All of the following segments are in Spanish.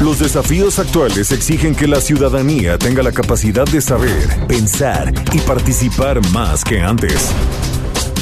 Los desafíos actuales exigen que la ciudadanía tenga la capacidad de saber, pensar y participar más que antes.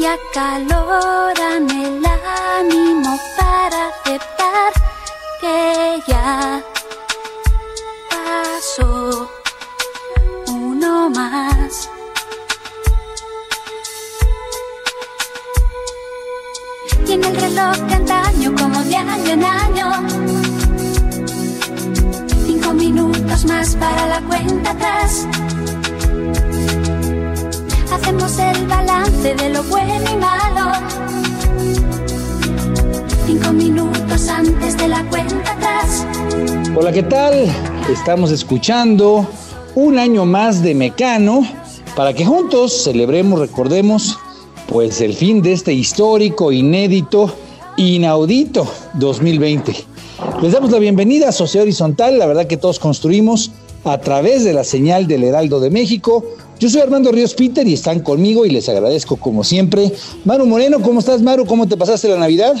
y acaloran el ánimo para aceptar que ya pasó uno más. Y en el reloj de antaño, como de año en año, cinco minutos más para la cuenta atrás. El balance de lo bueno y malo. Cinco minutos antes de la cuenta atrás. Hola, ¿qué tal? Estamos escuchando un año más de Mecano para que juntos celebremos, recordemos, pues el fin de este histórico, inédito, inaudito 2020. Les damos la bienvenida a Sociedad Horizontal, la verdad que todos construimos a través de la señal del Heraldo de México. Yo soy Armando Ríos Peter y están conmigo y les agradezco como siempre. Maru Moreno, ¿cómo estás Maru? ¿Cómo te pasaste la Navidad?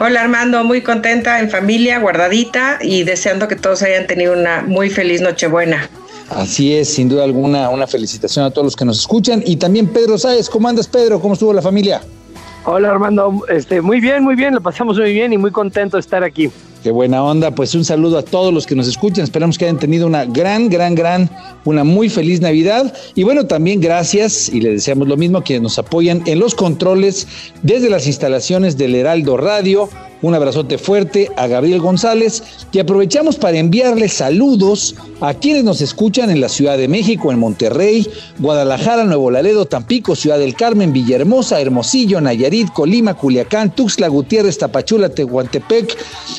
Hola Armando, muy contenta en familia, guardadita y deseando que todos hayan tenido una muy feliz Nochebuena. Así es, sin duda alguna, una felicitación a todos los que nos escuchan. Y también Pedro Sáez, ¿cómo andas Pedro? ¿Cómo estuvo la familia? Hola Armando, este, muy bien, muy bien, lo pasamos muy bien y muy contento de estar aquí. Qué buena onda, pues un saludo a todos los que nos escuchan, esperamos que hayan tenido una gran, gran, gran, una muy feliz Navidad. Y bueno, también gracias y les deseamos lo mismo a quienes nos apoyan en los controles desde las instalaciones del Heraldo Radio, un abrazote fuerte a Gabriel González y aprovechamos para enviarles saludos a quienes nos escuchan en la Ciudad de México, en Monterrey, Guadalajara, Nuevo Laredo, Tampico, Ciudad del Carmen, Villahermosa, Hermosillo, Nayarit, Colima, Culiacán, Tuxtla Gutiérrez, Tapachula, Tehuantepec,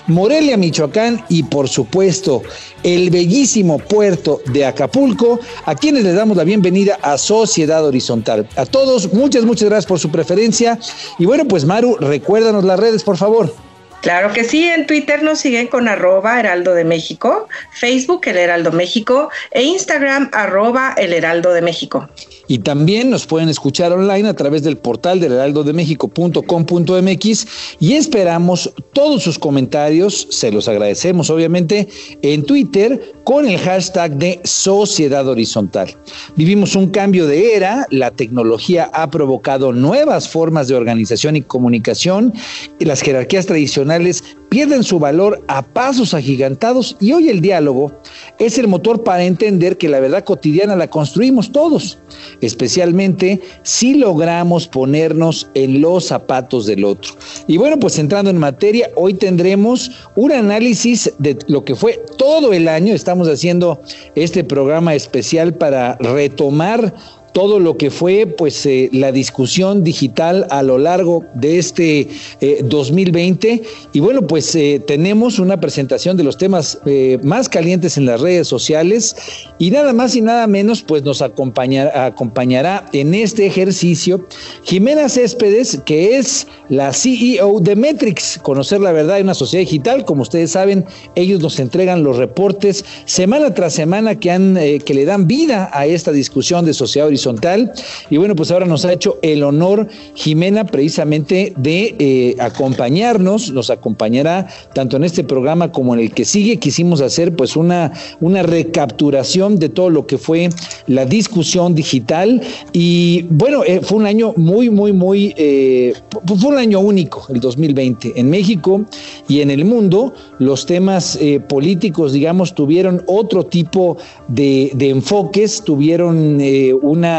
Morelia, Michoacán y por supuesto el bellísimo puerto de Acapulco, a quienes les damos la bienvenida a Sociedad Horizontal. A todos, muchas, muchas gracias por su preferencia. Y bueno, pues Maru, recuérdanos las redes, por favor. Claro que sí, en Twitter nos siguen con arroba Heraldo de México, Facebook El Heraldo México e Instagram arroba El Heraldo de México. Y también nos pueden escuchar online a través del portal del heraldodemexico.com.mx y esperamos todos sus comentarios, se los agradecemos obviamente, en Twitter con el hashtag de Sociedad Horizontal. Vivimos un cambio de era, la tecnología ha provocado nuevas formas de organización y comunicación, y las jerarquías tradicionales pierden su valor a pasos agigantados y hoy el diálogo es el motor para entender que la verdad cotidiana la construimos todos, especialmente si logramos ponernos en los zapatos del otro. Y bueno, pues entrando en materia, hoy tendremos un análisis de lo que fue todo el año, estamos haciendo este programa especial para retomar todo lo que fue pues eh, la discusión digital a lo largo de este eh, 2020 y bueno pues eh, tenemos una presentación de los temas eh, más calientes en las redes sociales. Y nada más y nada menos pues nos acompañará, acompañará en este ejercicio Jimena Céspedes que es la CEO de Metrix. Conocer la verdad en una sociedad digital como ustedes saben ellos nos entregan los reportes semana tras semana que han que le dan vida a esta discusión de sociedad horizontal Horizontal. Y bueno, pues ahora nos ha hecho el honor, Jimena, precisamente de eh, acompañarnos, nos acompañará tanto en este programa como en el que sigue. Quisimos hacer pues una, una recapturación de todo lo que fue la discusión digital. Y bueno, eh, fue un año muy, muy, muy, eh, fue un año único, el 2020. En México y en el mundo, los temas políticos, digamos, tuvieron otro tipo de, de enfoques, tuvieron una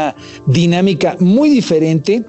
dinámica muy diferente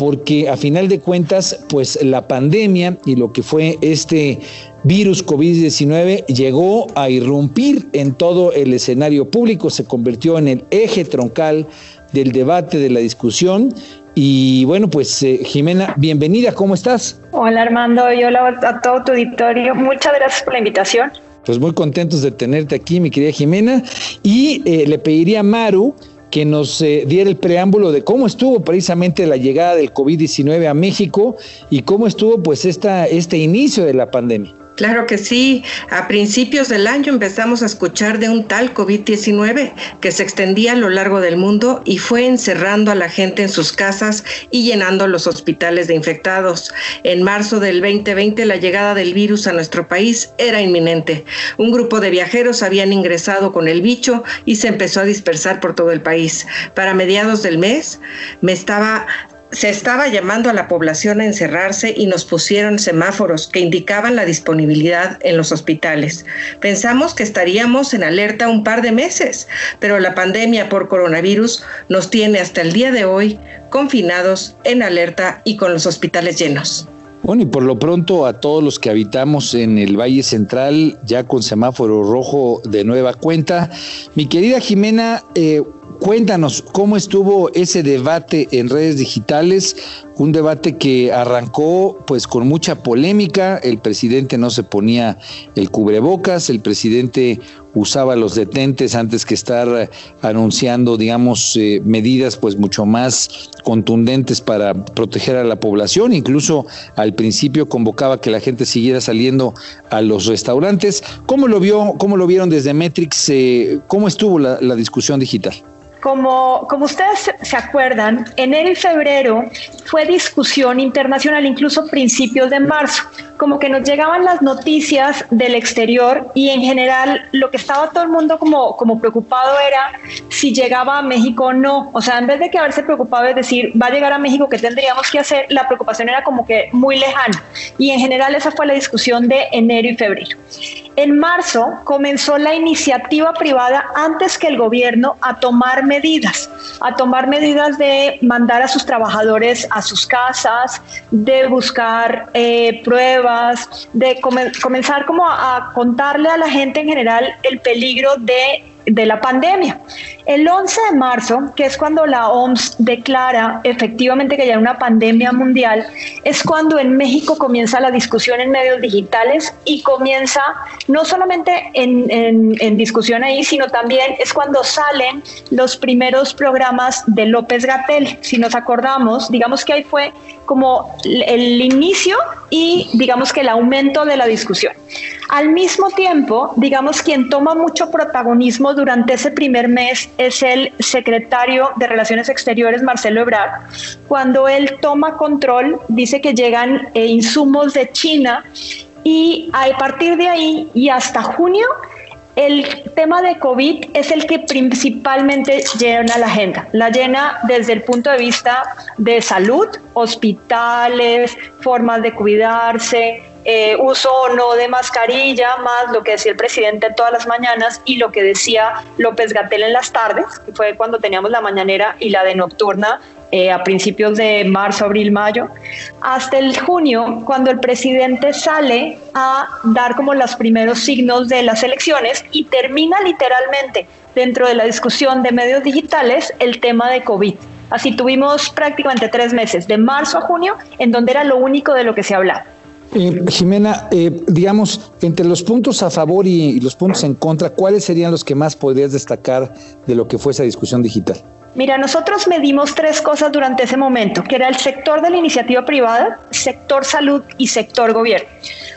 porque a final de cuentas, pues la pandemia y lo que fue este virus COVID-19 llegó a irrumpir en todo el escenario público, se convirtió en el eje troncal del debate, de la discusión. Y bueno, pues eh, Jimena, bienvenida, ¿cómo estás? Hola Armando, y hola a todo tu auditorio. Muchas gracias por la invitación. Pues muy contentos de tenerte aquí, mi querida Jimena. Y eh, le pediría a Maru que nos eh, diera el preámbulo de cómo estuvo precisamente la llegada del COVID-19 a México y cómo estuvo pues esta, este inicio de la pandemia. Claro que sí. A principios del año empezamos a escuchar de un tal COVID-19 que se extendía a lo largo del mundo y fue encerrando a la gente en sus casas y llenando los hospitales de infectados. En marzo del 2020 la llegada del virus a nuestro país era inminente. Un grupo de viajeros habían ingresado con el bicho y se empezó a dispersar por todo el país. Para mediados del mes me estaba se estaba llamando a la población a encerrarse y nos pusieron semáforos que indicaban la disponibilidad en los hospitales. Pensamos que estaríamos en alerta un par de meses, pero la pandemia por coronavirus nos tiene hasta el día de hoy confinados en alerta y con los hospitales llenos. Bueno, y por lo pronto a todos los que habitamos en el Valle Central, ya con semáforo rojo de nueva cuenta, mi querida Jimena, eh, Cuéntanos cómo estuvo ese debate en redes digitales, un debate que arrancó pues con mucha polémica, el presidente no se ponía el cubrebocas, el presidente usaba los detentes antes que estar anunciando, digamos, eh, medidas pues mucho más contundentes para proteger a la población, incluso al principio convocaba que la gente siguiera saliendo a los restaurantes. ¿Cómo lo vio, cómo lo vieron desde Metrix? Eh, ¿Cómo estuvo la discusión digital? Como, como ustedes se acuerdan, enero y febrero fue discusión internacional, incluso principios de marzo, como que nos llegaban las noticias del exterior y en general lo que estaba todo el mundo como, como preocupado era si llegaba a México o no. O sea, en vez de que haberse preocupado es decir, va a llegar a México, ¿qué tendríamos que hacer? La preocupación era como que muy lejana. Y en general esa fue la discusión de enero y febrero. En marzo comenzó la iniciativa privada antes que el gobierno a tomar medidas, a tomar medidas de mandar a sus trabajadores a sus casas, de buscar eh, pruebas, de comenzar como a contarle a la gente en general el peligro de de la pandemia. El 11 de marzo, que es cuando la OMS declara efectivamente que ya hay una pandemia mundial, es cuando en México comienza la discusión en medios digitales y comienza no solamente en, en discusión ahí, sino también es cuando salen los primeros programas de López Gatel. Si nos acordamos, digamos que ahí fue como el inicio y digamos que el aumento de la discusión. Al mismo tiempo, digamos, quien toma mucho protagonismo durante ese primer mes es el secretario de Relaciones Exteriores, Marcelo Ebrard. Cuando él toma control, dice que llegan eh, insumos de China y a partir de ahí y hasta junio, el tema de COVID es el que principalmente llena la agenda. La llena desde el punto de vista de salud, hospitales, formas de cuidarse, eh, uso o no de mascarilla, más lo que decía el presidente todas las mañanas y lo que decía López Gatel en las tardes, que fue cuando teníamos la mañanera y la de nocturna eh, a principios de marzo, abril, mayo, hasta el junio, cuando el presidente sale a dar como los primeros signos de las elecciones y termina literalmente dentro de la discusión de medios digitales el tema de COVID. Así tuvimos prácticamente tres meses, de marzo a junio, en donde era lo único de lo que se hablaba. Eh, Jimena, eh, digamos, entre los puntos a favor y, los puntos en contra, ¿cuáles serían los que más podrías destacar de lo que fue esa discusión digital? Mira, nosotros medimos tres cosas durante ese momento, que era el sector de la iniciativa privada, sector salud y sector gobierno.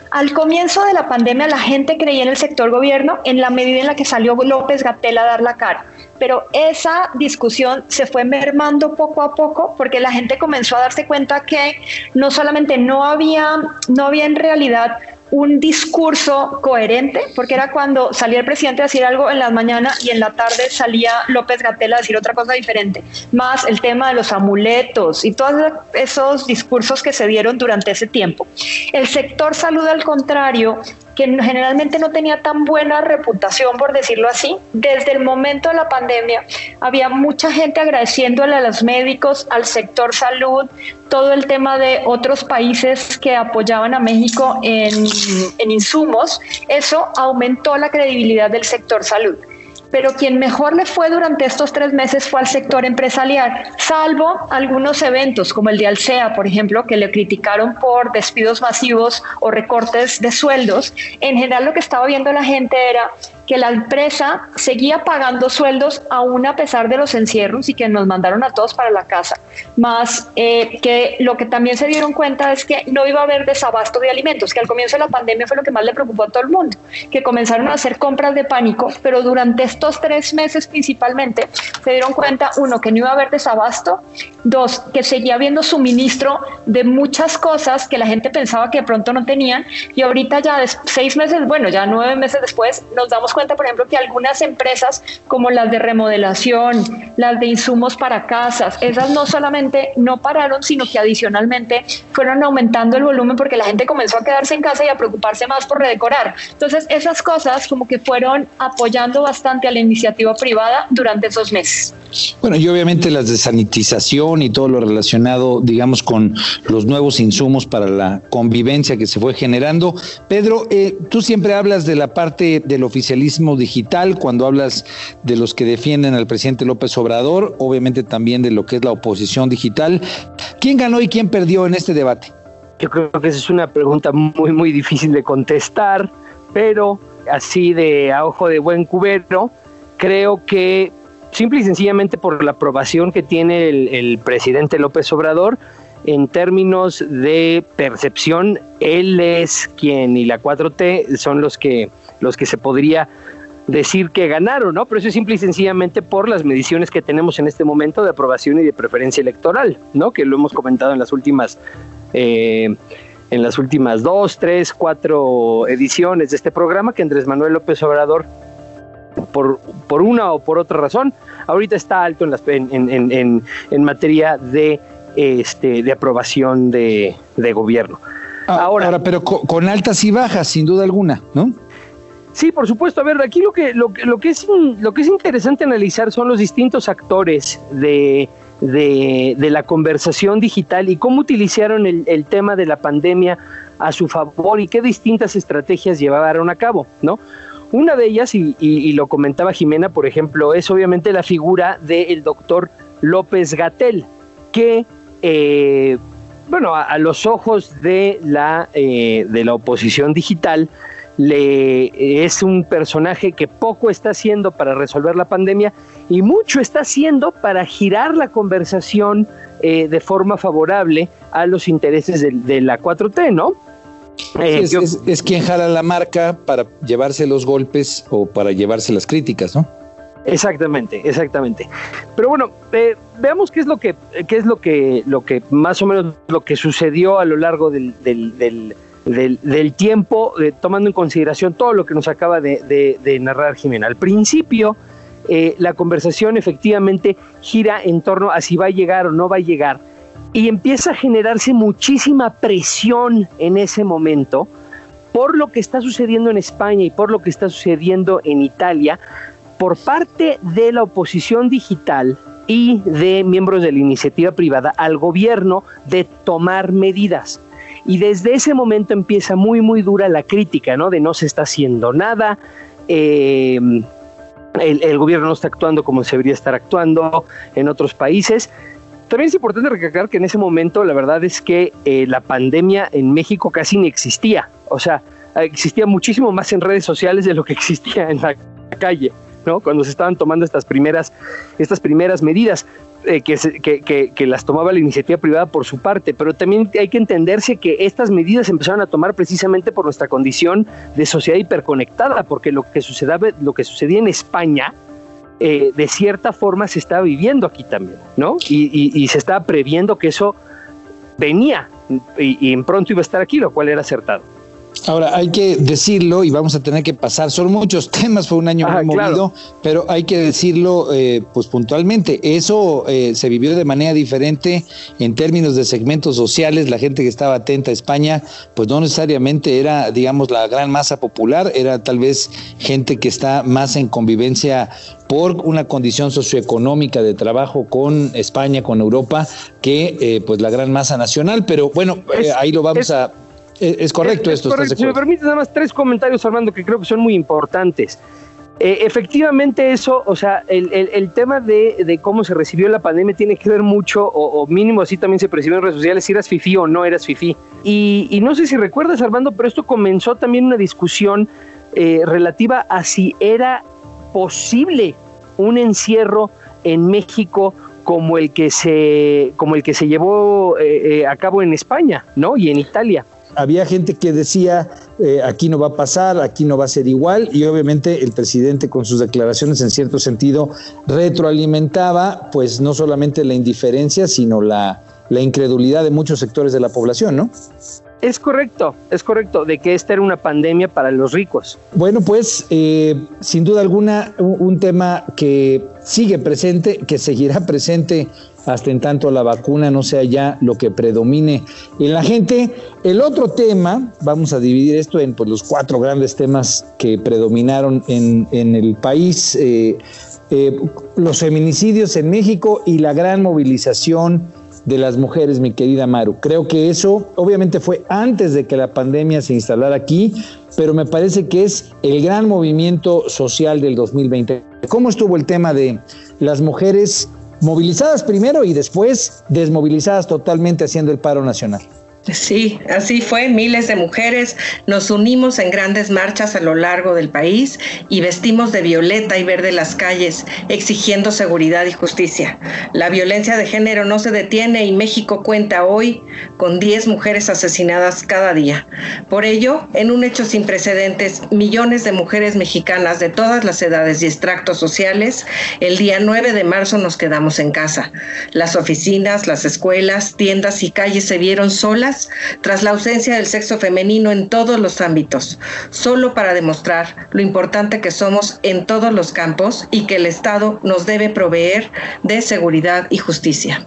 Al comienzo de la pandemia la gente creía en el sector gobierno en la medida en la que salió López Gatel a dar la cara. pero esa discusión se fue mermando poco a poco porque la gente comenzó a darse cuenta que no solamente no había, no había en realidad un discurso coherente, porque era cuando salía el presidente a decir algo en la mañana y en la tarde salía López Gatela a decir otra cosa diferente, más el tema de los amuletos y todos esos discursos que se dieron durante ese tiempo. El sector salud, al contrario, que generalmente no tenía tan buena reputación, por decirlo así. Desde el momento de la pandemia había mucha gente agradeciéndole a los médicos, al sector salud, todo el tema de otros países que apoyaban a México en, en insumos. Eso aumentó la credibilidad del sector salud pero quien mejor le fue durante estos tres meses fue al sector empresarial, salvo algunos eventos como el de Alsea, por ejemplo, que le criticaron por despidos masivos o recortes de sueldos. En general lo que estaba viendo la gente era que la empresa seguía pagando sueldos aún a pesar de los encierros y que nos mandaron a todos para la casa. Más eh, que lo que también se dieron cuenta es que no iba a haber desabasto de alimentos, que al comienzo de la pandemia fue lo que más le preocupó a todo el mundo, que comenzaron a hacer compras de pánico, pero durante estos tres meses principalmente se dieron cuenta, uno, que no iba a haber desabasto, dos, que seguía habiendo suministro de muchas cosas que la gente pensaba que de pronto no tenían y ahorita ya seis meses, bueno, ya nueve meses después nos damos cuenta, por ejemplo, que algunas empresas como las de remodelación, las de insumos para casas, esas no solamente no pararon, sino que adicionalmente fueron aumentando el volumen porque la gente comenzó a quedarse en casa y a preocuparse más por redecorar. Entonces, esas cosas como que fueron apoyando bastante a la iniciativa privada durante esos meses. Bueno, y obviamente las de sanitización y todo lo relacionado, digamos, con los nuevos insumos para la convivencia que se fue generando. Pedro, eh, tú siempre hablas de la parte del oficialismo digital, cuando hablas de los que defienden al presidente López Obrador, obviamente también de lo que es la oposición digital. ¿Quién ganó y quién perdió en este debate? Yo creo que esa es una pregunta muy, muy difícil de contestar, pero así de a ojo de buen cubero, creo que simple y sencillamente por la aprobación que tiene el, el presidente López Obrador, en términos de percepción, él es quien y la 4T son los que los que se podría decir que ganaron, ¿no? Pero eso es simple y sencillamente por las mediciones que tenemos en este momento de aprobación y de preferencia electoral, ¿no? Que lo hemos comentado en las últimas, eh, en las últimas dos, tres, cuatro ediciones de este programa, que Andrés Manuel López Obrador, por, por una o por otra razón, ahorita está alto en, las, en, en, materia de, este, de aprobación de, de gobierno. Ah, ahora, pero con altas y bajas, sin duda alguna, ¿no? Sí, por supuesto. A ver, aquí lo que, lo, lo, que, es, lo que es interesante analizar son los distintos actores de, de, la conversación digital y cómo utilizaron el, tema de la pandemia a su favor y qué distintas estrategias llevaron a cabo, ¿no? Una de ellas, y, y, lo comentaba Jimena, por ejemplo, es obviamente la figura del doctor López Gatel, que, eh, bueno, a, a, los ojos de la, eh, de la oposición digital, le, es un personaje que poco está haciendo para resolver la pandemia y mucho está haciendo para girar la conversación eh, de forma favorable a los intereses de, la 4T, ¿no? Eh, es, quien jala la marca para llevarse los golpes o para llevarse las críticas, ¿no? Exactamente, exactamente. Pero bueno, eh, veamos qué es lo que, qué es lo que, lo que más o menos lo que sucedió a lo largo del, del del, tiempo, eh, tomando en consideración todo lo que nos acaba de, narrar Jimena. Al principio, eh, la conversación efectivamente gira en torno a si va a llegar o no va a llegar y empieza a generarse muchísima presión en ese momento por lo que está sucediendo en España y por lo que está sucediendo en Italia por parte de la oposición digital y de miembros de la iniciativa privada al gobierno de tomar medidas. Y desde ese momento empieza muy, muy dura la crítica, ¿no? De no se está haciendo nada, eh, el, gobierno no está actuando como se debería estar actuando en otros países. También es importante recalcar que en ese momento la verdad es que eh, la pandemia en México casi ni existía. O sea, existía muchísimo más en redes sociales de lo que existía en la calle. ¿no? Cuando se estaban tomando estas primeras, estas primeras medidas. Eh, que, que, las tomaba la iniciativa privada por su parte, pero también hay que entenderse que estas medidas empezaron a tomar precisamente por nuestra condición de sociedad hiperconectada, porque lo que sucedía, lo que sucedía en España eh, de cierta forma se está viviendo aquí también, ¿no? Y, se estaba previendo que eso venía y, y pronto iba a estar aquí, lo cual era acertado. Ahora, hay que decirlo y vamos a tener que pasar, son muchos temas, fue un año muy movido, pero hay que decirlo eh, pues puntualmente, eso eh, se vivió de manera diferente en términos de segmentos sociales, la gente que estaba atenta a España, pues no necesariamente era, digamos, la gran masa popular, era tal vez gente que está más en convivencia por una condición socioeconómica de trabajo con España, con Europa, que eh, pues la gran masa nacional, pero bueno, ahí lo vamos a es, correcto esto. Si me permites, nada más tres comentarios, Armando, que creo que son muy importantes. Eh, efectivamente eso, o sea, el, tema de, cómo se recibió la pandemia tiene que ver mucho, o, mínimo así también se percibió en redes sociales, si eras FIFI o no eras FIFI. Y, y no sé si recuerdas, Armando, pero esto comenzó también una discusión eh, relativa a si era posible un encierro en México como el que se como el que se llevó eh, a cabo en España, ¿no? Y en Italia había gente que decía, eh, aquí no va a pasar, aquí no va a ser igual, y obviamente el presidente con sus declaraciones en cierto sentido retroalimentaba pues no solamente la indiferencia, sino la, la incredulidad de muchos sectores de la población, ¿no? Es correcto, es correcto, de que esta era una pandemia para los ricos. Bueno, pues eh, sin duda alguna un, tema que sigue presente, que seguirá presente hasta en tanto la vacuna no sea ya lo que predomine en la gente. El otro tema, vamos a dividir esto en pues, los cuatro grandes temas que predominaron en, el país, eh, eh, los feminicidios en México y la gran movilización de las mujeres, mi querida Maru. Creo que eso obviamente fue antes de que la pandemia se instalara aquí, pero me parece que es el gran movimiento social del 2020. ¿Cómo estuvo el tema de las mujeres movilizadas primero y después desmovilizadas totalmente haciendo el paro nacional? Sí, así fue. Miles de mujeres nos unimos en grandes marchas a lo largo del país y vestimos de violeta y verde las calles, exigiendo seguridad y justicia. La violencia de género no se detiene y México cuenta hoy con 10 mujeres asesinadas cada día. Por ello, en un hecho sin precedentes, millones de mujeres mexicanas de todas las edades y extractos sociales, el día 9 de marzo nos quedamos en casa. Las oficinas, las escuelas, tiendas y calles se vieron solas tras la ausencia del sexo femenino en todos los ámbitos, solo para demostrar lo importante que somos en todos los campos y que el Estado nos debe proveer de seguridad y justicia.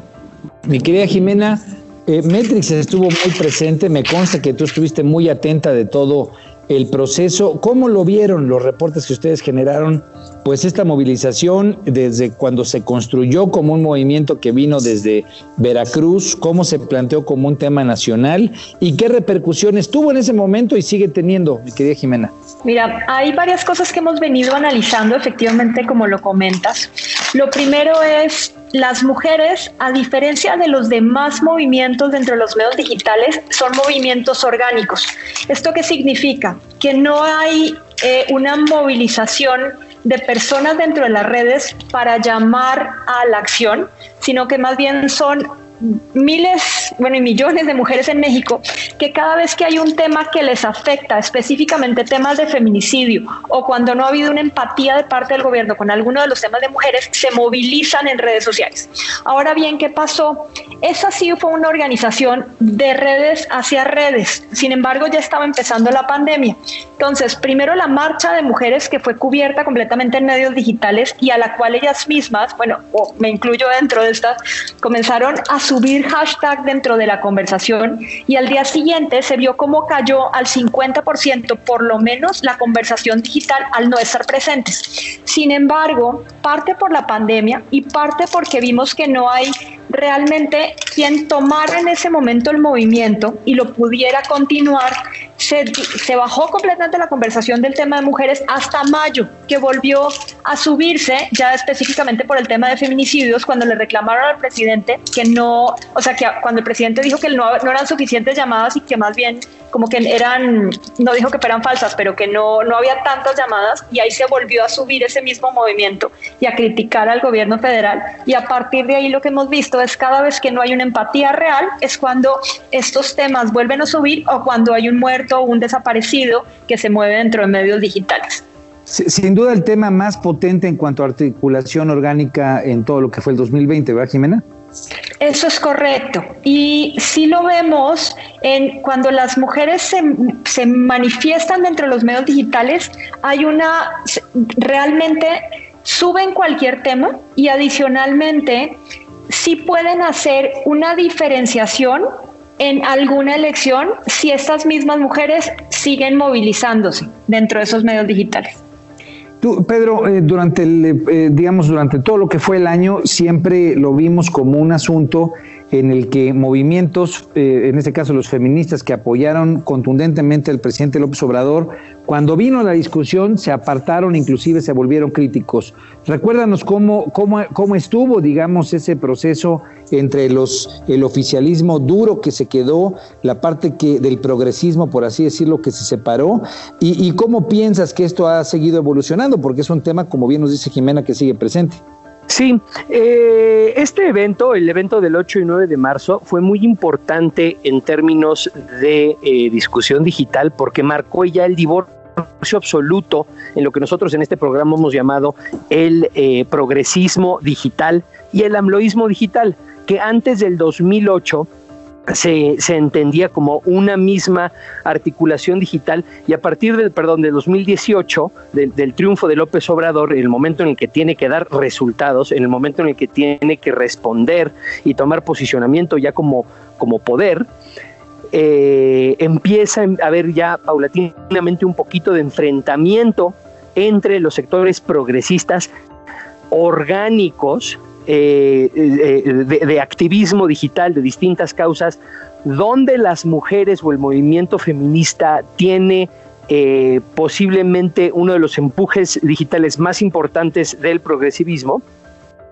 Mi querida Jimena, eh, Metrix estuvo muy presente, me consta que tú estuviste muy atenta de todo el proceso. ¿Cómo lo vieron los reportes que ustedes generaron pues esta movilización desde cuando se construyó como un movimiento que vino desde Veracruz, cómo se planteó como un tema nacional y qué repercusiones tuvo en ese momento y sigue teniendo, mi querida Jimena. Mira, hay varias cosas que hemos venido analizando, efectivamente, como lo comentas. Lo primero es las mujeres, a diferencia de los demás movimientos dentro de los medios digitales, son movimientos orgánicos. ¿Esto qué significa? Que no hay eh, una movilización de personas dentro de las redes para llamar a la acción, sino que más bien son miles, bueno, y millones de mujeres en México que cada vez que hay un tema que les afecta, específicamente temas de feminicidio, o cuando no ha habido una empatía de parte del gobierno con alguno de los temas de mujeres, se movilizan en redes sociales. Ahora bien, ¿qué pasó? Esa sí fue una organización de redes hacia redes. Sin embargo, ya estaba empezando la pandemia. Entonces, primero la marcha de mujeres que fue cubierta completamente en medios digitales y a la cual ellas mismas, bueno, me incluyo dentro de estas, comenzaron a subir hashtag dentro de la conversación y al día siguiente se vio cómo cayó al 50% por lo menos la conversación digital al no estar presentes. Sin embargo, parte por la pandemia y parte porque vimos que no hay realmente quien tomara en ese momento el movimiento y lo pudiera continuar, se, se, bajó completamente la conversación del tema de mujeres hasta mayo, que volvió a subirse ya específicamente por el tema de feminicidios, cuando le reclamaron al presidente que no, o sea, que cuando el presidente dijo que no, no eran suficientes llamadas y que más bien como que eran, no dijo que fueran falsas, pero que no, no había tantas llamadas y ahí se volvió a subir ese mismo movimiento y a criticar al gobierno federal. Y a partir de ahí lo que hemos visto es cada vez que no hay una empatía real, es cuando estos temas vuelven a subir o cuando hay un muerto o un desaparecido que se mueve dentro de medios digitales. Sin duda el tema más potente en cuanto a articulación orgánica en todo lo que fue el 2020, ¿verdad, Jimena? Eso es correcto. Y si lo vemos en cuando las mujeres se, se, manifiestan dentro de los medios digitales, hay una realmente suben cualquier tema y adicionalmente sí pueden hacer una diferenciación en alguna elección si estas mismas mujeres siguen movilizándose dentro de esos medios digitales. Tú, Pedro, eh, durante el, eh, digamos, durante todo lo que fue el año, siempre lo vimos como un asunto en el que movimientos, eh, en este caso los feministas que apoyaron contundentemente al presidente López Obrador, cuando vino la discusión se apartaron, inclusive se volvieron críticos. Recuérdanos cómo, cómo, cómo estuvo, digamos, ese proceso entre los, el oficialismo duro que se quedó, la parte que, del progresismo, por así decirlo, que se separó, y, y cómo piensas que esto ha seguido evolucionando, porque es un tema, como bien nos dice Jimena, que sigue presente. Sí, eh, este evento, el evento del 8 y 9 de marzo, fue muy importante en términos de eh, discusión digital porque marcó ya el divorcio absoluto en lo que nosotros en este programa hemos llamado el eh, progresismo digital y el amloísmo digital, que antes del 2008 se, entendía como una misma articulación digital y a partir del, perdón, de 2018, del triunfo de López Obrador, el momento en el que tiene que dar resultados, en el momento en el que tiene que responder y tomar posicionamiento ya como, como poder, eh, empieza a haber ya paulatinamente un poquito de enfrentamiento entre los sectores progresistas orgánicos eh, eh, de, activismo digital de distintas causas, donde las mujeres o el movimiento feminista tiene eh, posiblemente uno de los empujes digitales más importantes del progresivismo,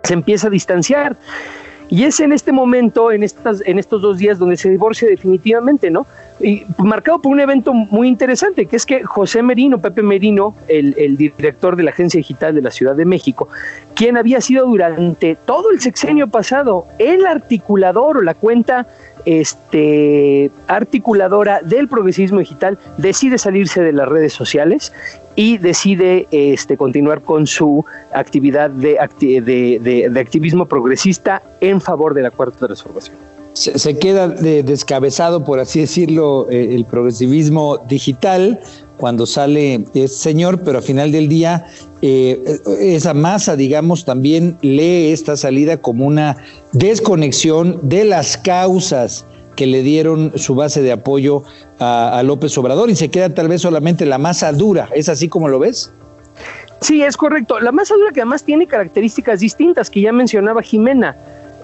se empieza a distanciar. Y es en este momento, en, estas, en estos dos días, donde se divorcia definitivamente, ¿no? Y marcado por un evento muy interesante, que es que José Merino, Pepe Merino, el, director de la Agencia Digital de la Ciudad de México, quien había sido durante todo el sexenio pasado el articulador o la cuenta este, articuladora del progresismo digital, decide salirse de las redes sociales y decide este, continuar con su actividad de, de activismo progresista en favor de la cuarta transformación se, queda descabezado, por así decirlo, eh, el progresivismo digital cuando sale ese señor, pero al final del día eh, esa masa, digamos, también lee esta salida como una desconexión de las causas que le dieron su base de apoyo a López Obrador y se queda tal vez solamente la masa dura. ¿Es así como lo ves? Sí, es correcto. La masa dura que además tiene características distintas que ya mencionaba Jimena.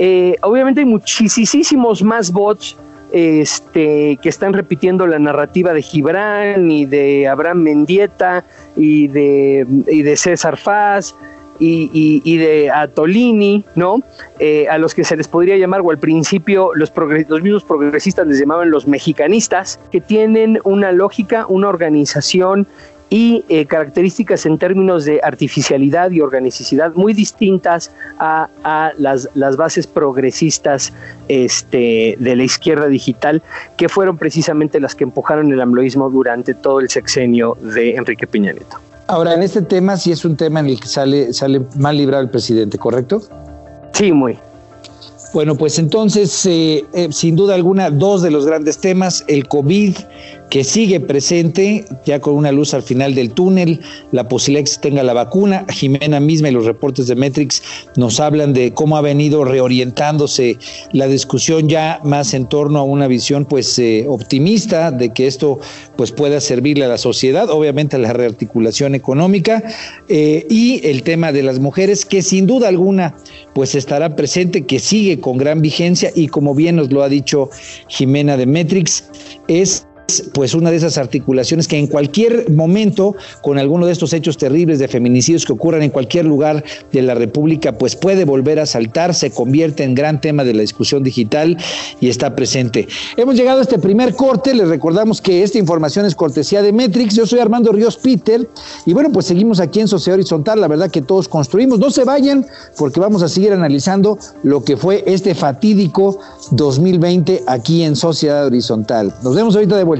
Eh, obviamente hay muchísimos más bots este, que están repitiendo la narrativa de Gibran y de Abraham Mendieta y de, César Faz y, de Atolini, ¿no? Eh, a los que se les podría llamar, o al principio los, los mismos progresistas les llamaban los mexicanistas, que tienen una lógica, una organización y eh, características en términos de artificialidad y organicidad muy distintas a, las, las, bases progresistas este, de la izquierda digital, que fueron precisamente las que empujaron el amloísmo durante todo el sexenio de Enrique Peña Nieto. Ahora, en este tema sí es un tema en el que sale, sale mal librado el presidente, ¿correcto? Sí, muy. Bueno, pues entonces, eh, eh, sin duda alguna, dos de los grandes temas, el COVID, que sigue presente, ya con una luz al final del túnel, la posibilidad tenga la vacuna. Jimena misma y los reportes de Metrix nos hablan de cómo ha venido reorientándose la discusión ya más en torno a una visión pues eh, optimista de que esto pues pueda servirle a la sociedad, obviamente a la rearticulación económica eh, y el tema de las mujeres que sin duda alguna pues estará presente, que sigue con gran vigencia y como bien nos lo ha dicho Jimena de Metrix, es pues una de esas articulaciones que en cualquier momento, con alguno de estos hechos terribles de feminicidios que ocurran en cualquier lugar de la República, pues puede volver a saltar, se convierte en gran tema de la discusión digital y está presente. Hemos llegado a este primer corte, les recordamos que esta información es cortesía de Metrix, yo soy Armando Ríos Peter y bueno, pues seguimos aquí en Sociedad Horizontal, la verdad que todos construimos, no se vayan porque vamos a seguir analizando lo que fue este fatídico 2020 aquí en Sociedad Horizontal. Nos vemos ahorita de vuelta.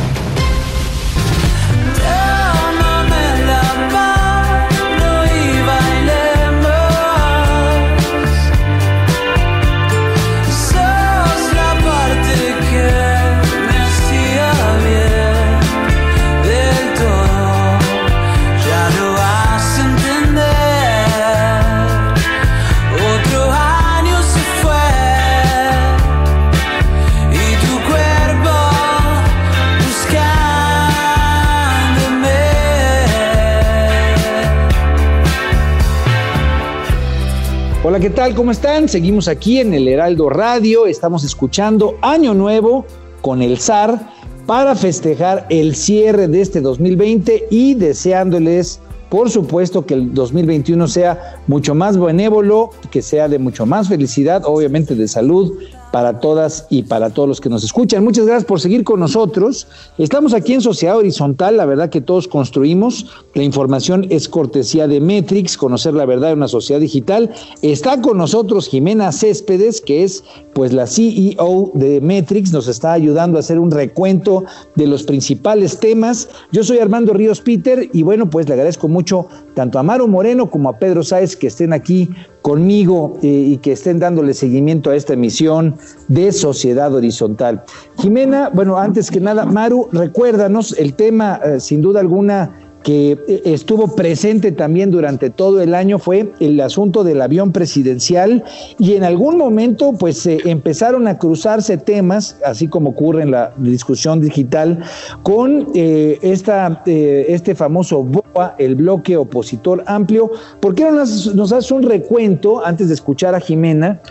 ¿Qué tal? ¿Cómo están? Seguimos aquí en el Heraldo Radio. Estamos escuchando Año Nuevo con el SAR para festejar el cierre de este 2020 y deseándoles, por supuesto, que el 2021 sea mucho más benévolo, que sea de mucho más felicidad, obviamente de salud para todas y para todos los que nos escuchan. Muchas gracias por seguir con nosotros. Estamos aquí en Sociedad Horizontal, la verdad que todos construimos. La información es cortesía de Metrix, conocer la verdad en una sociedad digital. Está con nosotros Jimena Céspedes, que es pues la CEO de Metrix, nos está ayudando a hacer un recuento de los principales temas. Yo soy Armando Ríos Peter y bueno, pues le agradezco mucho tanto a Maro Moreno como a Pedro Sáez que estén aquí conmigo eh, y que estén dándole seguimiento a esta emisión de Sociedad Horizontal. Jimena, bueno, antes que nada, Maru, recuérdanos el tema, eh, sin duda alguna, que eh, estuvo presente también durante todo el año fue el asunto del avión presidencial y en algún momento pues se empezaron a cruzarse temas, así como ocurre en la discusión digital, con eh, esta, eh, este famoso BOA, el bloque opositor amplio. ¿Por qué no nos, nos un recuento antes de escuchar a Jimena?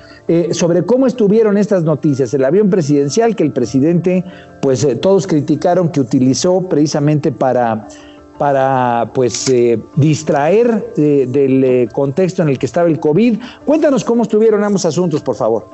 sobre cómo estuvieron estas noticias, el avión presidencial que el presidente, pues todos criticaron que utilizó precisamente para para pues eh, distraer eh, del eh, contexto en el que estaba el COVID. Cuéntanos cómo estuvieron ambos asuntos, por favor.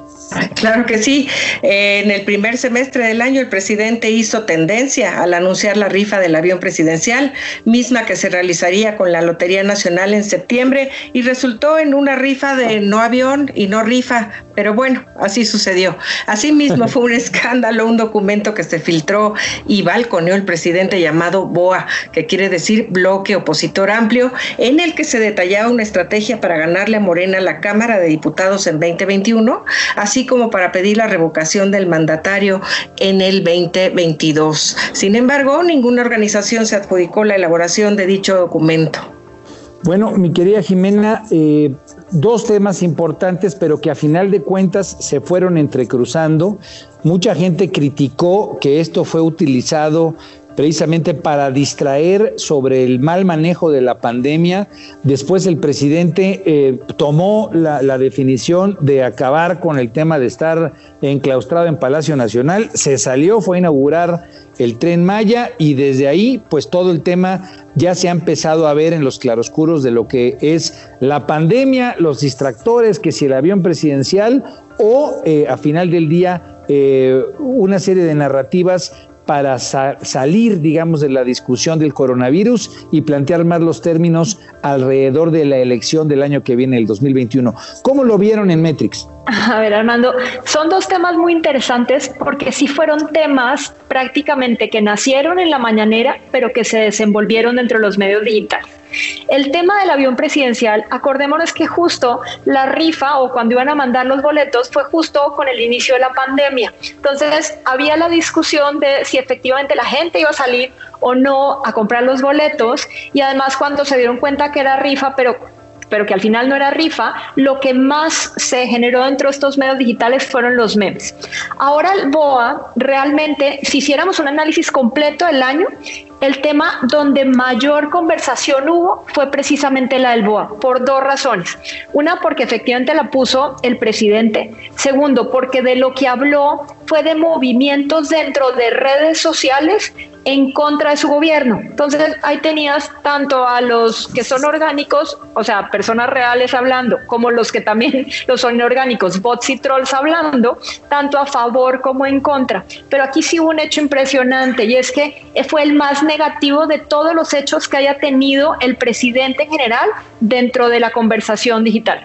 Claro que sí. en el primer semestre del año el presidente hizo tendencia al anunciar la rifa del avión presidencial, misma que se realizaría con la Lotería Nacional en septiembre y resultó en una rifa de no avión y no rifa, pero bueno, así sucedió. Asimismo fue un escándalo, un documento que se filtró y balconeó el presidente llamado BOA, que quiere decir bloque opositor amplio, en el que se detallaba una estrategia para ganarle a Morena la Cámara de Diputados en 2021, así como para pedir la revocación del mandatario en el 2022. Sin embargo, ninguna organización se adjudicó la elaboración de dicho documento. Bueno, mi querida Jimena, eh, dos temas importantes, pero que a final de cuentas se fueron entrecruzando. Mucha gente criticó que esto fue utilizado precisamente para distraer sobre el mal manejo de la pandemia. Después el presidente eh, tomó la, definición de acabar con el tema de estar enclaustrado en Palacio Nacional, se salió, fue a inaugurar el tren Maya y desde ahí pues todo el tema ya se ha empezado a ver en los claroscuros de lo que es la pandemia, los distractores, que si el avión presidencial o eh, a final del día eh, una serie de narrativas para salir, digamos, de la discusión del coronavirus y plantear más los términos alrededor de la elección del año que viene, el 2021. ¿Cómo lo vieron en Metrix? A ver, Armando, son dos temas muy interesantes porque sí fueron temas prácticamente que nacieron en la mañanera, pero que se desenvolvieron dentro de los medios digitales. El tema del avión presidencial, acordémonos que justo la rifa o cuando iban a mandar los boletos fue justo con el inicio de la pandemia. Entonces había la discusión de si efectivamente la gente iba a salir o no a comprar los boletos y además cuando se dieron cuenta que era rifa, pero pero que al final no era rifa, lo que más se generó dentro de estos medios digitales fueron los memes. Ahora el BOA, realmente, si hiciéramos un análisis completo del año, el tema donde mayor conversación hubo fue precisamente la del BOA, por dos razones. Una, porque efectivamente la puso el presidente. Segundo, porque de lo que habló fue de movimientos dentro de redes sociales en contra de su gobierno. Entonces ahí tenías tanto a los que son orgánicos, o sea, personas reales hablando, como los que también los son inorgánicos, bots y trolls hablando, tanto a favor como en contra. Pero aquí sí hubo un hecho impresionante y es que fue el más negativo de todos los hechos que haya tenido el presidente en general dentro de la conversación digital.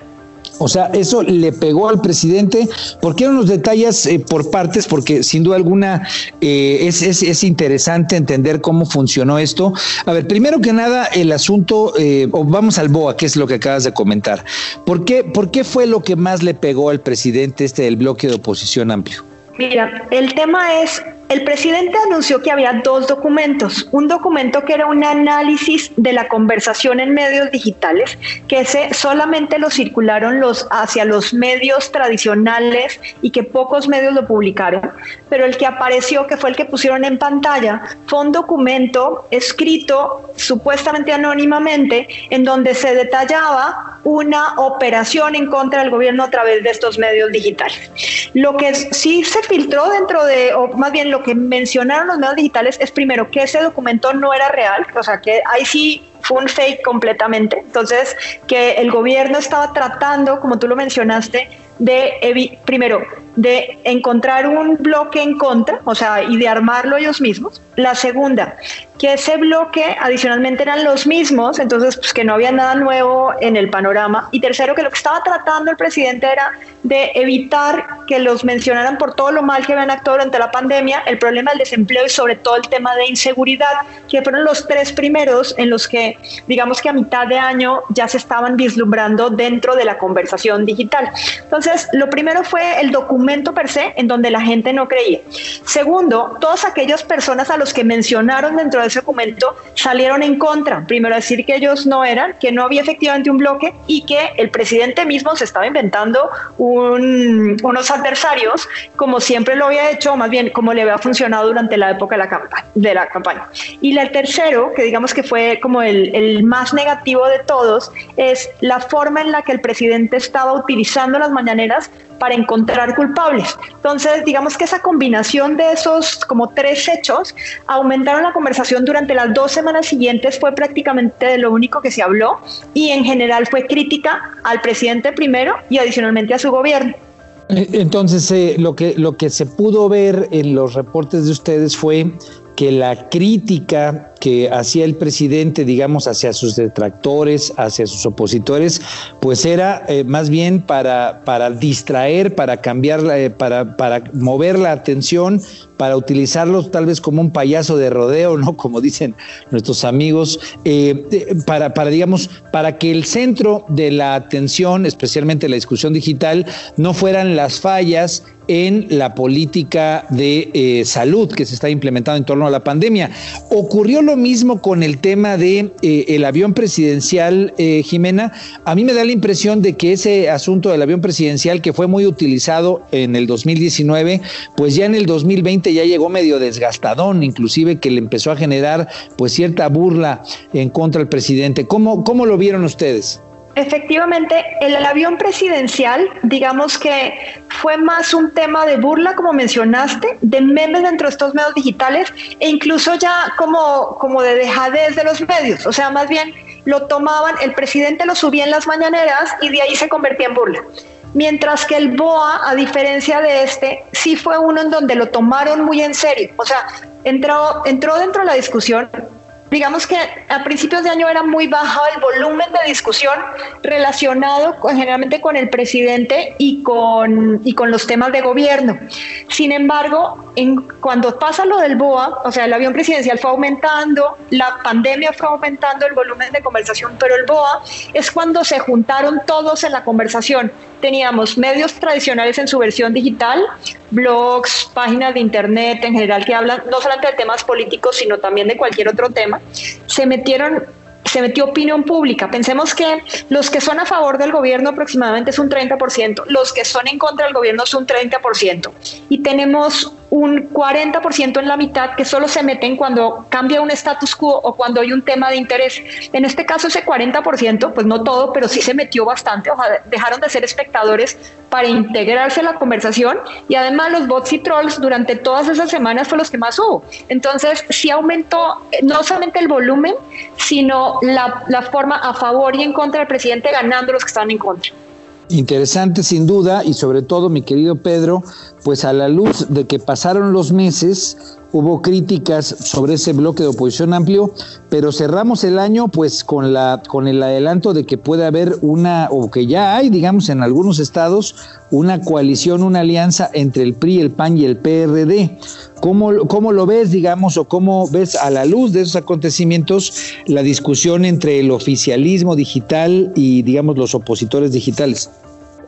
O sea, eso le pegó al presidente. ¿Por qué eran los detalles eh, por partes? Porque sin duda alguna eh, es, es, interesante entender cómo funcionó esto. A ver, primero que nada, el asunto, eh, o vamos al BOA, que es lo que acabas de comentar. ¿Por qué, ¿Por qué fue lo que más le pegó al presidente este del bloque de oposición amplio? Mira, el tema es el presidente anunció que había dos documentos. Un documento que era un análisis de la conversación en medios digitales, que ese solamente lo circularon los, hacia los medios tradicionales y que pocos medios lo publicaron. Pero el que apareció, que fue el que pusieron en pantalla, fue un documento escrito supuestamente anónimamente, en donde se detallaba una operación en contra del gobierno a través de estos medios digitales. Lo que sí se filtró dentro de, o más bien lo que mencionaron los medios digitales es primero que ese documento no era real, o sea que ahí sí fue un fake completamente. Entonces, que el gobierno estaba tratando, como tú lo mencionaste, de, primero, de encontrar un bloque en contra, o sea, y de armarlo ellos mismos. La segunda, que ese bloque adicionalmente eran los mismos, entonces pues que no había nada nuevo en el panorama. Y tercero, que lo que estaba tratando el presidente era de evitar que los mencionaran por todo lo mal que habían actuado durante la pandemia, el problema del desempleo y sobre todo el tema de inseguridad, que fueron los tres primeros en los que, digamos que a mitad de año ya se estaban vislumbrando dentro de la conversación digital. Entonces, lo primero fue el documento per se, en donde la gente no creía. Segundo, todas aquellas personas a los que mencionaron dentro de ese documento salieron en contra. Primero, decir que ellos no eran, que no había efectivamente un bloque y que el presidente mismo se estaba inventando unos adversarios, como siempre lo había hecho, o más bien como le había funcionado durante la época de la, campaña, de la campaña. Y el tercero, que digamos que fue como el, el más negativo de todos, es la forma en la que el presidente estaba utilizando las mañaneras para encontrar culpables. Entonces, digamos que esa combinación de esos como tres hechos aumentaron la conversación durante las dos semanas siguientes, fue prácticamente de lo único que se habló y en general fue crítica al presidente primero y adicionalmente a su gobierno. Eh, entonces, eh, lo, que, lo que se pudo ver en los reportes de ustedes fue que la crítica que hacía el presidente, digamos, hacia sus detractores, hacia sus opositores, pues era eh, más bien para, para distraer, para cambiar, eh, para, para mover la atención, para utilizarlos tal vez como un payaso de rodeo, ¿no? Como dicen nuestros amigos, eh, para, para, digamos, para que el centro de la atención, especialmente la discusión digital, no fueran las fallas en la política de salud que se está implementando en torno a la pandemia. Ocurrió lo mismo con el tema de eh, el avión presidencial, eh, Jimena. A mí me da la impresión de que ese asunto del avión presidencial que fue muy utilizado en el 2019, pues ya en el 2020 ya llegó medio desgastadón, inclusive que le empezó a generar pues cierta burla en contra del presidente. ¿Cómo, cómo lo vieron ustedes? Efectivamente, el, avión presidencial, digamos que fue más un tema de burla, como mencionaste, de memes dentro de estos medios digitales e incluso ya como, como de dejadez de los medios. O sea, más bien lo tomaban, el presidente lo subía en las mañaneras y de ahí se convertía en burla. Mientras que el BOA, a diferencia de este, sí fue uno en donde lo tomaron muy en serio. O sea, entró, entró dentro de la discusión, digamos que a principios de año era muy bajo el volumen de discusión relacionado generalmente con el presidente y con, y con los temas de gobierno. Sin embargo, en, cuando pasa lo del BOA, o sea, el avión presidencial fue aumentando, la pandemia fue aumentando el volumen de conversación, pero el BOA es cuando se juntaron todos en la conversación. Teníamos medios tradicionales en su versión digital, blogs, páginas de internet en general que hablan no solamente de temas políticos, sino también de cualquier otro tema se metieron se metió opinión pública. Pensemos que los que son a favor del gobierno aproximadamente es un 30%, los que son en contra del gobierno es un 30%. Y tenemos un 40% en la mitad que solo se meten cuando cambia un status quo o cuando hay un tema de interés. En este caso ese 40%, pues no todo, pero sí se metió bastante, dejaron de ser espectadores para integrarse a la conversación y además los bots y trolls durante todas esas semanas fue los que más hubo. Entonces sí aumentó no solamente el volumen, sino la, la forma a favor y en contra del presidente ganando los que estaban en contra. Interesante sin duda y sobre todo mi querido Pedro, pues a la luz de que pasaron los meses, hubo críticas sobre ese bloque de oposición amplio, pero cerramos el año pues con la con el adelanto de que puede haber una o que ya hay, digamos en algunos estados una coalición, una alianza entre el PRI, el PAN y el PRD. ¿Cómo, ¿Cómo lo ves, digamos, o cómo ves a la luz de esos acontecimientos la discusión entre el oficialismo digital y, digamos, los opositores digitales?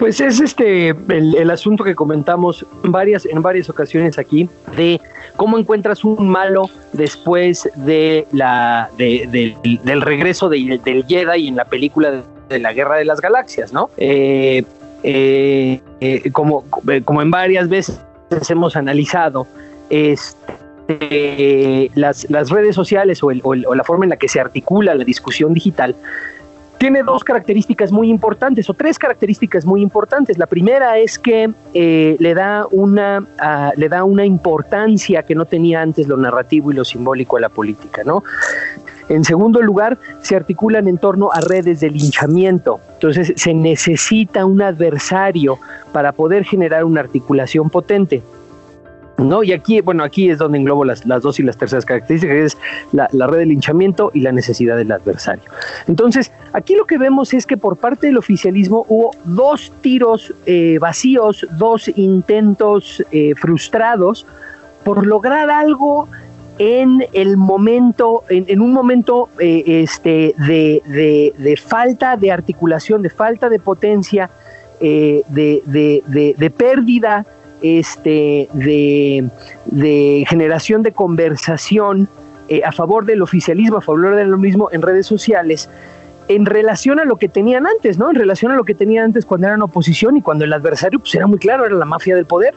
Pues es este el, asunto que comentamos varias, en varias ocasiones aquí de cómo encuentras un malo después de la del regreso del Jedi en la película de, la Guerra de las Galaxias, ¿no? Eh, eh, eh, como, como en varias veces hemos analizado, este, las, las, redes sociales o, o, la forma en la que se articula la discusión digital tiene dos características muy importantes o tres características muy importantes. La primera es que eh, le, da una, ah, le da una importancia que no tenía antes lo narrativo y lo simbólico a la política, ¿no? En segundo lugar, se articulan en torno a redes de linchamiento. Entonces, se necesita un adversario para poder generar una articulación potente. ¿No? Y aquí, bueno, aquí es donde englobo las, las dos y las terceras características, es la, red de linchamiento y la necesidad del adversario. Entonces, aquí lo que vemos es que por parte del oficialismo hubo dos tiros eh, vacíos, dos intentos eh, frustrados por lograr algo en el momento, en, un momento eh, este, de, de, falta de articulación, de falta de potencia, de, de pérdida este, de, generación de conversación eh, a favor del oficialismo, a favor de lo mismo en redes sociales, en relación a lo que tenían antes, ¿no? En relación a lo que tenían antes cuando eran oposición y cuando el adversario, pues era muy claro, era la mafia del poder.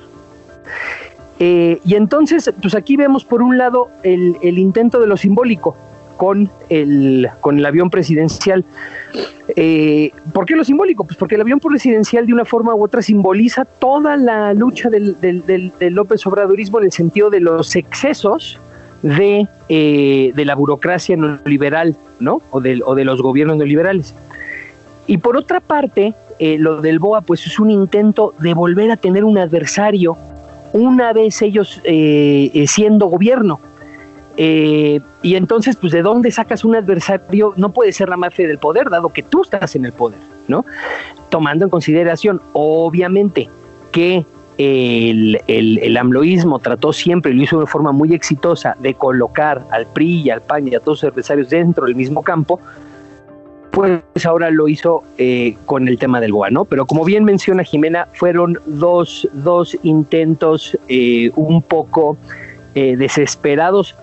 Eh, y entonces, pues aquí vemos por un lado el intento de lo simbólico, con el, con el avión presidencial. Eh, ¿Por qué lo simbólico? Pues porque el avión presidencial de una forma u otra simboliza toda la lucha del, López Obradorismo en el sentido de los excesos de, eh, de la burocracia neoliberal, ¿no? O de, o de los gobiernos neoliberales. Y por otra parte, eh, lo del BOA, pues es un intento de volver a tener un adversario una vez ellos siendo gobierno. Eh, y entonces, pues, ¿de dónde sacas un adversario? No puede ser la mafia del poder, dado que tú estás en el poder, ¿no? Tomando en consideración, obviamente, que el, el, el AMLOísmo trató siempre, y lo hizo de forma muy exitosa, de colocar al PRI y al PAN y a todos los adversarios dentro del mismo campo, pues ahora lo hizo eh, con el tema del BOA, ¿no? Pero como bien menciona Jimena, fueron dos, dos intentos eh, un poco desesperados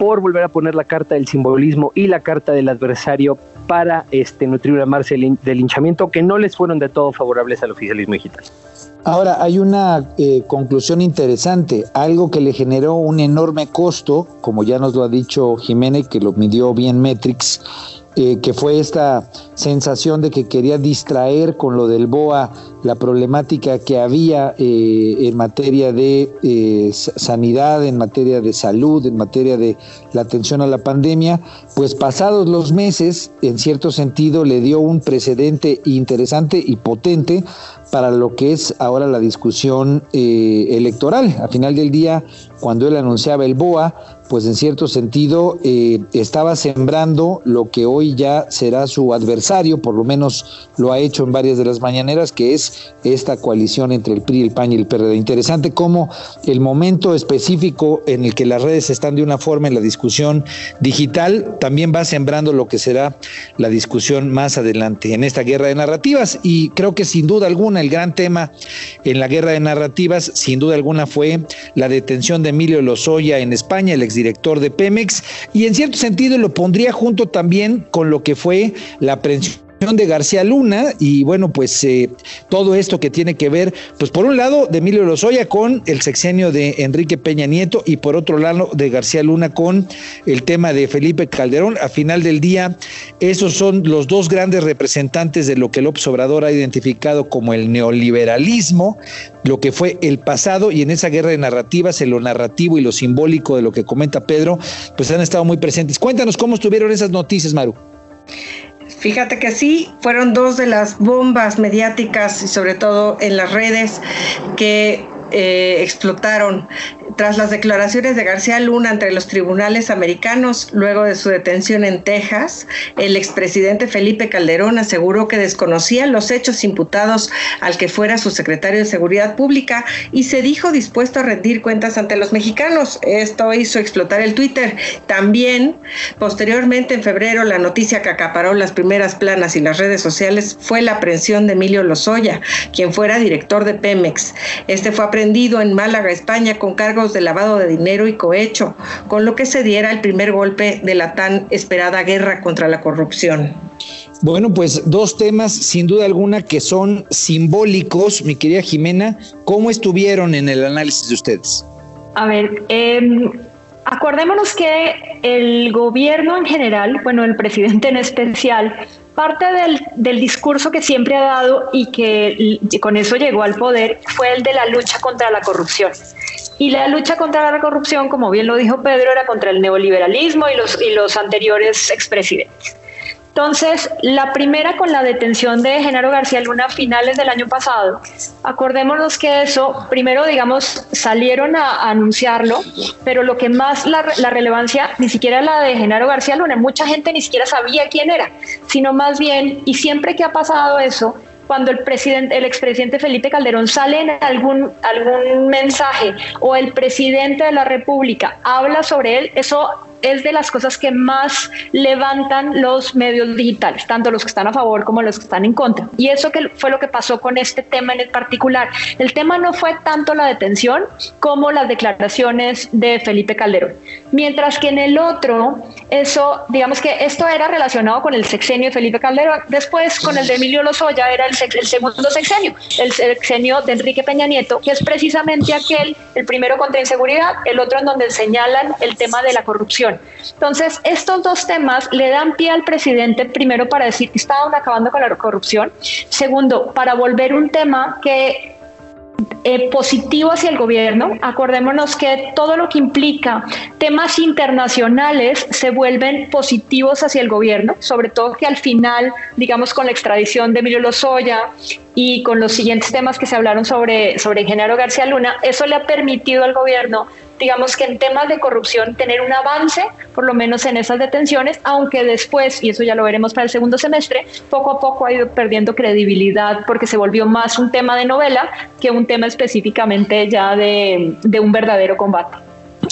por volver a poner la carta del simbolismo y la carta del adversario para este, nutrir una marcha de linchamiento que no les fueron de todo favorables al oficialismo digital. Ahora, hay una eh, conclusión interesante, algo que le generó un enorme costo, como ya nos lo ha dicho Jiménez, que lo midió bien Metrix, eh, que fue esta sensación de que quería distraer con lo del BOA la problemática que había eh, en materia de eh, sanidad, en materia de salud, en materia de la atención a la pandemia, pues pasados los meses, en cierto sentido, le dio un precedente interesante y potente para lo que es ahora la discusión electoral. A final del día, cuando él anunciaba el BOA, pues en cierto sentido eh, estaba sembrando lo que hoy ya será su adversario, por lo menos lo ha hecho en varias de las mañaneras, que es esta coalición entre el PRI, el PAN y el PRD. Interesante cómo el momento específico en el que las redes están de una forma en la discusión digital también va sembrando lo que será la discusión más adelante en esta guerra de narrativas. Y creo que sin duda alguna el gran tema en la guerra de narrativas, sin duda alguna, fue la detención de Emilio Lozoya en España, el exdirector de Pemex, y en cierto sentido lo pondría junto también con lo que fue la aprehensión de García Luna y bueno, pues eh, todo esto que tiene que ver, pues por un lado de Emilio Lozoya con el sexenio de Enrique Peña Nieto y por otro lado de García Luna con el tema de Felipe Calderón. A final del día, esos son los dos grandes representantes de lo que López Obrador ha identificado como el neoliberalismo, lo que fue el pasado y en esa guerra de narrativas, en lo narrativo y lo simbólico de lo que comenta Pedro, pues han estado muy presentes. Cuéntanos cómo estuvieron esas noticias, Maru. Fíjate que sí, fueron dos de las bombas mediáticas y sobre todo en las redes que eh, explotaron tras las declaraciones de García Luna entre los tribunales americanos luego de su detención en Texas, el expresidente Felipe Calderón aseguró que desconocía los hechos imputados al que fuera su secretario de Seguridad Pública y se dijo dispuesto a rendir cuentas ante los mexicanos. Esto hizo explotar el Twitter. También, posteriormente, en febrero, la noticia que acaparó las primeras planas y las redes sociales fue la aprehensión de Emilio Lozoya, quien fuera director de Pemex. Este fue aprendido en Málaga, España, con cargos de lavado de dinero y cohecho, con lo que se diera el primer golpe de la tan esperada guerra contra la corrupción. Bueno, pues dos temas sin duda alguna que son simbólicos, mi querida Jimena. ¿Cómo estuvieron en el análisis de ustedes? A ver, eh, acordémonos que el gobierno en general, bueno, el presidente en especial, parte del, del, discurso que siempre ha dado y que con eso llegó al poder fue el de la lucha contra la corrupción. Y la lucha contra la corrupción, como bien lo dijo Pedro, era contra el neoliberalismo y los, y los anteriores expresidentes. Entonces, la primera con la detención de Genaro García Luna a finales del año pasado, acordémonos que eso, primero, digamos, salieron a, anunciarlo, pero lo que más la, la, relevancia, ni siquiera la de Genaro García Luna, mucha gente ni siquiera sabía quién era, sino más bien, y siempre que ha pasado eso, cuando el presidente, el expresidente Felipe Calderón sale en algún, algún mensaje o el presidente de la República habla sobre él, eso es de las cosas que más levantan los medios digitales, tanto los que están a favor como los que están en contra. Y eso que fue lo que pasó con este tema en particular. El tema no fue tanto la detención como las declaraciones de Felipe Calderón. Mientras que en el otro, eso, digamos que esto era relacionado con el sexenio de Felipe Calderón, después con el de Emilio Lozoya era el, el segundo sexenio, el sexenio de Enrique Peña Nieto, que es precisamente aquel, el primero contra inseguridad, el otro en donde señalan el tema de la corrupción. Entonces, estos dos temas le dan pie al presidente, primero, para decir que estaban acabando con la corrupción, segundo, para volver un tema que eh, positivo hacia el gobierno. Acordémonos que todo lo que implica temas internacionales se vuelven positivos hacia el gobierno, sobre todo que al final, digamos, con la extradición de Emilio Lozoya y con los siguientes temas que se hablaron sobre, sobre Genaro García Luna, eso le ha permitido al gobierno digamos que en temas de corrupción tener un avance, por lo menos en esas detenciones, aunque después, y eso ya lo veremos para el segundo semestre, poco a poco ha ido perdiendo credibilidad porque se volvió más un tema de novela que un tema específicamente ya de, de un verdadero combate.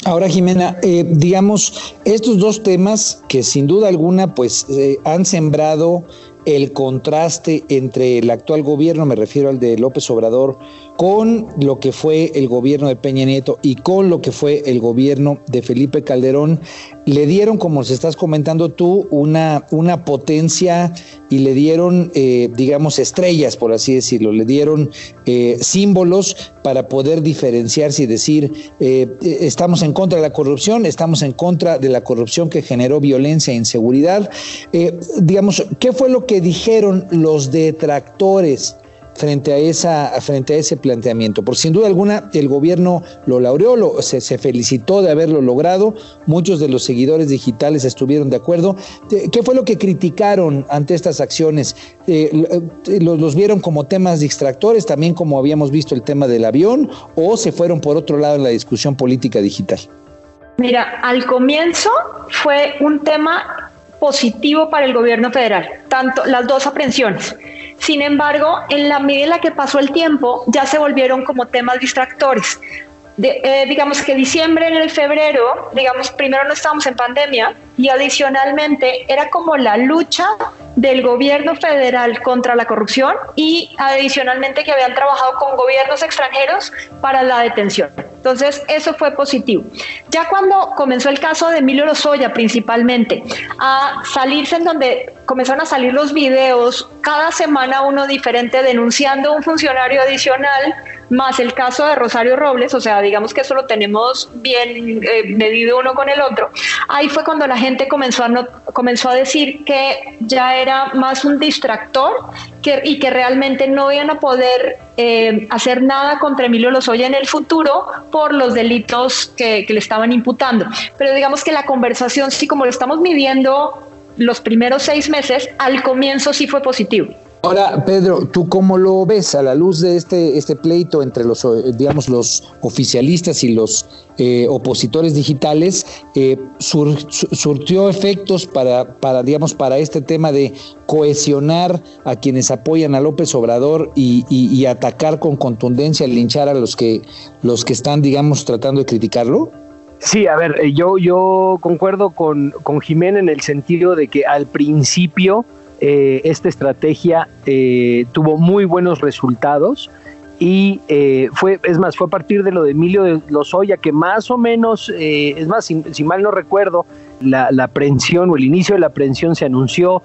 Ahora, Jimena, eh, digamos, estos dos temas que sin duda alguna pues eh, han sembrado el contraste entre el actual gobierno, me refiero al de López Obrador, con lo que fue el gobierno de Peña Nieto y con lo que fue el gobierno de Felipe Calderón, le dieron, como se estás comentando tú, una, una potencia y le dieron, eh, digamos, estrellas, por así decirlo, le dieron eh, símbolos para poder diferenciarse y decir, eh, estamos en contra de la corrupción, estamos en contra de la corrupción que generó violencia e inseguridad. digamos, ¿qué fue lo que dijeron los detractores? Frente a, esa, frente a ese planteamiento. Por sin duda alguna, el gobierno lo laureó, se, felicitó de haberlo logrado, muchos de los seguidores digitales estuvieron de acuerdo. ¿Qué fue lo que criticaron ante estas acciones? Eh, eh, los, ¿Los vieron como temas distractores, también como habíamos visto el tema del avión, o se fueron por otro lado en la discusión política digital? Mira, al comienzo fue un tema positivo para el gobierno federal, tanto las dos aprehensiones. Sin embargo, en la medida en la que pasó el tiempo, ya se volvieron como temas distractores. Eh, digamos que diciembre en el febrero, digamos, primero no estábamos en pandemia y adicionalmente era como la lucha del gobierno federal contra la corrupción y adicionalmente que habían trabajado con gobiernos extranjeros para la detención. Entonces, eso fue positivo. Ya cuando comenzó el caso de Emilio Lozoya principalmente a salirse en donde comenzaron a salir los videos, cada semana uno diferente denunciando un funcionario adicional, más el caso de Rosario Robles, o sea, digamos que eso lo tenemos bien eh, medido uno con el otro. Ahí fue cuando la gente comenzó a, comenzó a decir que ya era más un distractor y que realmente no iban a poder eh, hacer nada contra Emilio Lozoya en el futuro por los delitos que, que le estaban imputando. Pero digamos que la conversación, sí, como lo estamos midiendo los primeros seis meses, al comienzo sí fue positivo. Ahora, Pedro, ¿tú cómo lo ves a la luz de este, este pleito entre los, eh, digamos, los oficialistas y los eh, opositores digitales? Eh, ¿Surtió efectos para, para, digamos, para este tema de cohesionar a quienes apoyan a López Obrador y, y, atacar con contundencia, linchar a los que, los que están, digamos, tratando de criticarlo? Sí, a ver, yo, yo concuerdo con, con en el sentido de que al principio eh, esta estrategia eh, tuvo muy buenos resultados y eh, fue, es más, fue a partir de lo de Emilio de Lozoya que más o menos, es más, si, mal no recuerdo, la, la, o el inicio de la aprehensión se anunció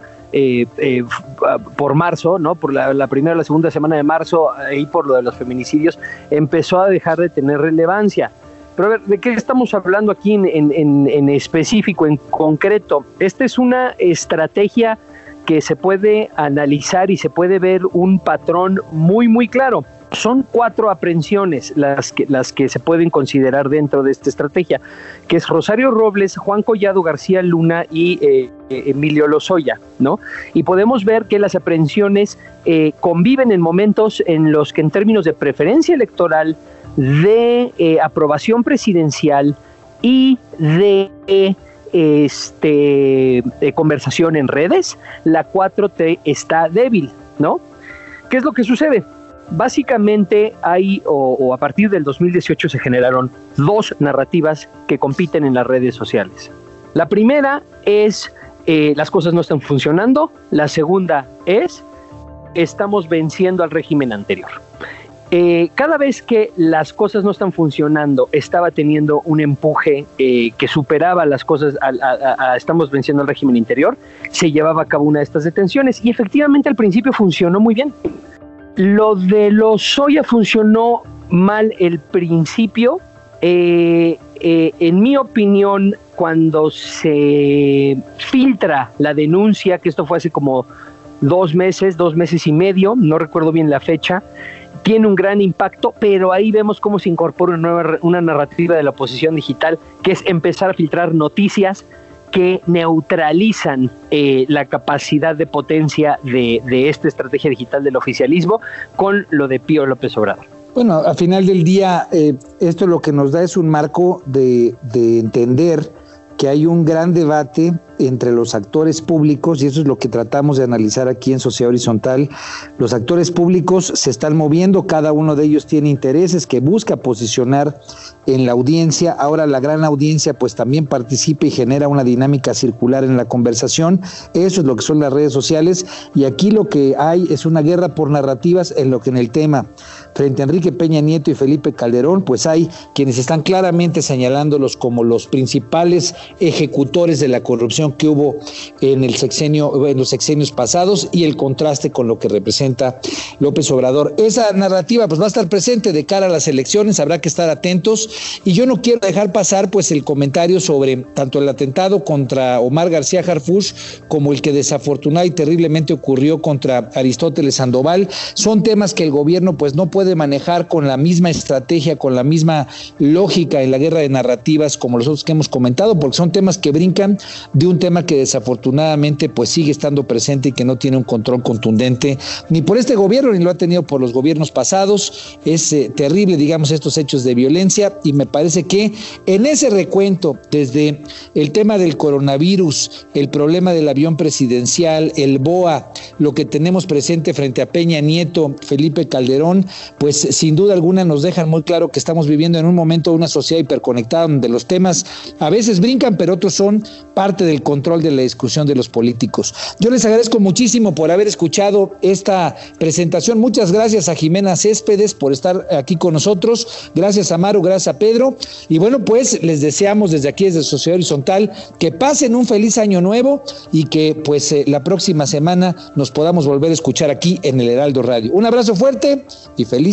por marzo, ¿no? Por la, primera o la segunda semana de marzo, ahí por lo de los feminicidios, empezó a dejar de tener relevancia. Pero a ver, ¿de qué estamos hablando aquí en, específico, en concreto? Esta es una estrategia que se puede analizar y se puede ver un patrón muy, muy claro. Son cuatro aprehensiones las que, las que se pueden considerar dentro de esta estrategia, que es Rosario Robles, Juan Collado García Luna y eh, Emilio Lozoya, ¿no? Y podemos ver que las aprehensiones eh, conviven en momentos en los que en términos de preferencia electoral, de eh, aprobación presidencial y de este, conversación en redes, la 4T está débil, ¿no? ¿Qué es lo que sucede? Básicamente hay, o, a partir del 2018 se generaron dos narrativas que compiten en las redes sociales. La primera es eh, las cosas no están funcionando, la segunda es estamos venciendo al régimen anterior. Eh, cada vez que las cosas no están funcionando, estaba teniendo un empuje eh, que superaba las cosas, estamos venciendo al régimen interior, se llevaba a cabo una de estas detenciones y efectivamente al principio funcionó muy bien. Lo de los Soya funcionó mal el principio. Eh, en mi opinión, cuando se filtra la denuncia, que esto fue hace como dos meses, dos meses y medio, no recuerdo bien la fecha, tiene un gran impacto, pero ahí vemos cómo se incorpora una, nueva, una narrativa de la oposición digital, que es empezar a filtrar noticias que neutralizan eh, la capacidad de potencia de, esta estrategia digital del oficialismo con lo de Pío López Obrador. Bueno, al final del día, eh, esto lo que nos da es un marco de, de entender que hay un gran debate entre los actores públicos, y eso es lo que tratamos de analizar aquí en Sociedad Horizontal. Los actores públicos se están moviendo, cada uno de ellos tiene intereses que busca posicionar en la audiencia. Ahora la gran audiencia pues también participa y genera una dinámica circular en la conversación. Eso es lo que son las redes sociales y aquí lo que hay es una guerra por narrativas en lo que en el tema frente a Enrique Peña Nieto y Felipe Calderón, pues hay quienes están claramente señalándolos como los principales ejecutores de la corrupción que hubo en el sexenio, en los sexenios pasados y el contraste con lo que representa López Obrador. Esa narrativa pues va a estar presente de cara a las elecciones, habrá que estar atentos y yo no quiero dejar pasar pues el comentario sobre tanto el atentado contra Omar García Harfush como el que desafortunadamente y terriblemente ocurrió contra Aristóteles Sandoval. Son temas que el gobierno pues no puede manejar con la misma estrategia, con la misma lógica en la guerra de narrativas como los otros que hemos comentado, porque son temas que brincan de un tema que desafortunadamente pues sigue estando presente y que no tiene un control contundente ni por este gobierno ni lo ha tenido por los gobiernos pasados. Es eh, terrible, digamos, estos hechos de violencia y me parece que en ese recuento, desde el tema del coronavirus, el problema del avión presidencial, el BOA, lo que tenemos presente frente a Peña Nieto, Felipe Calderón, pues sin duda alguna nos dejan muy claro que estamos viviendo en un momento de una sociedad hiperconectada donde los temas a veces brincan pero otros son parte del control de la discusión de los políticos. Yo les agradezco muchísimo por haber escuchado esta presentación. Muchas gracias a Jimena Céspedes por estar aquí con nosotros. Gracias a Maru, gracias a Pedro. Y bueno, pues les deseamos desde aquí, desde Sociedad Horizontal, que pasen un feliz año nuevo y que pues eh, la próxima semana nos podamos volver a escuchar aquí en el Heraldo Radio. Un abrazo fuerte y feliz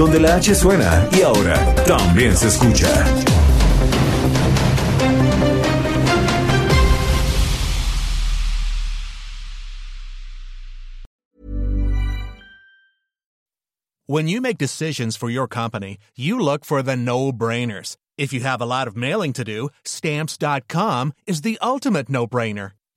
donde la H suena y ahora también se escucha. When you make decisions for your company, you look for the no-brainers. If you have a lot of mailing to do, stamps.com is the ultimate no-brainer.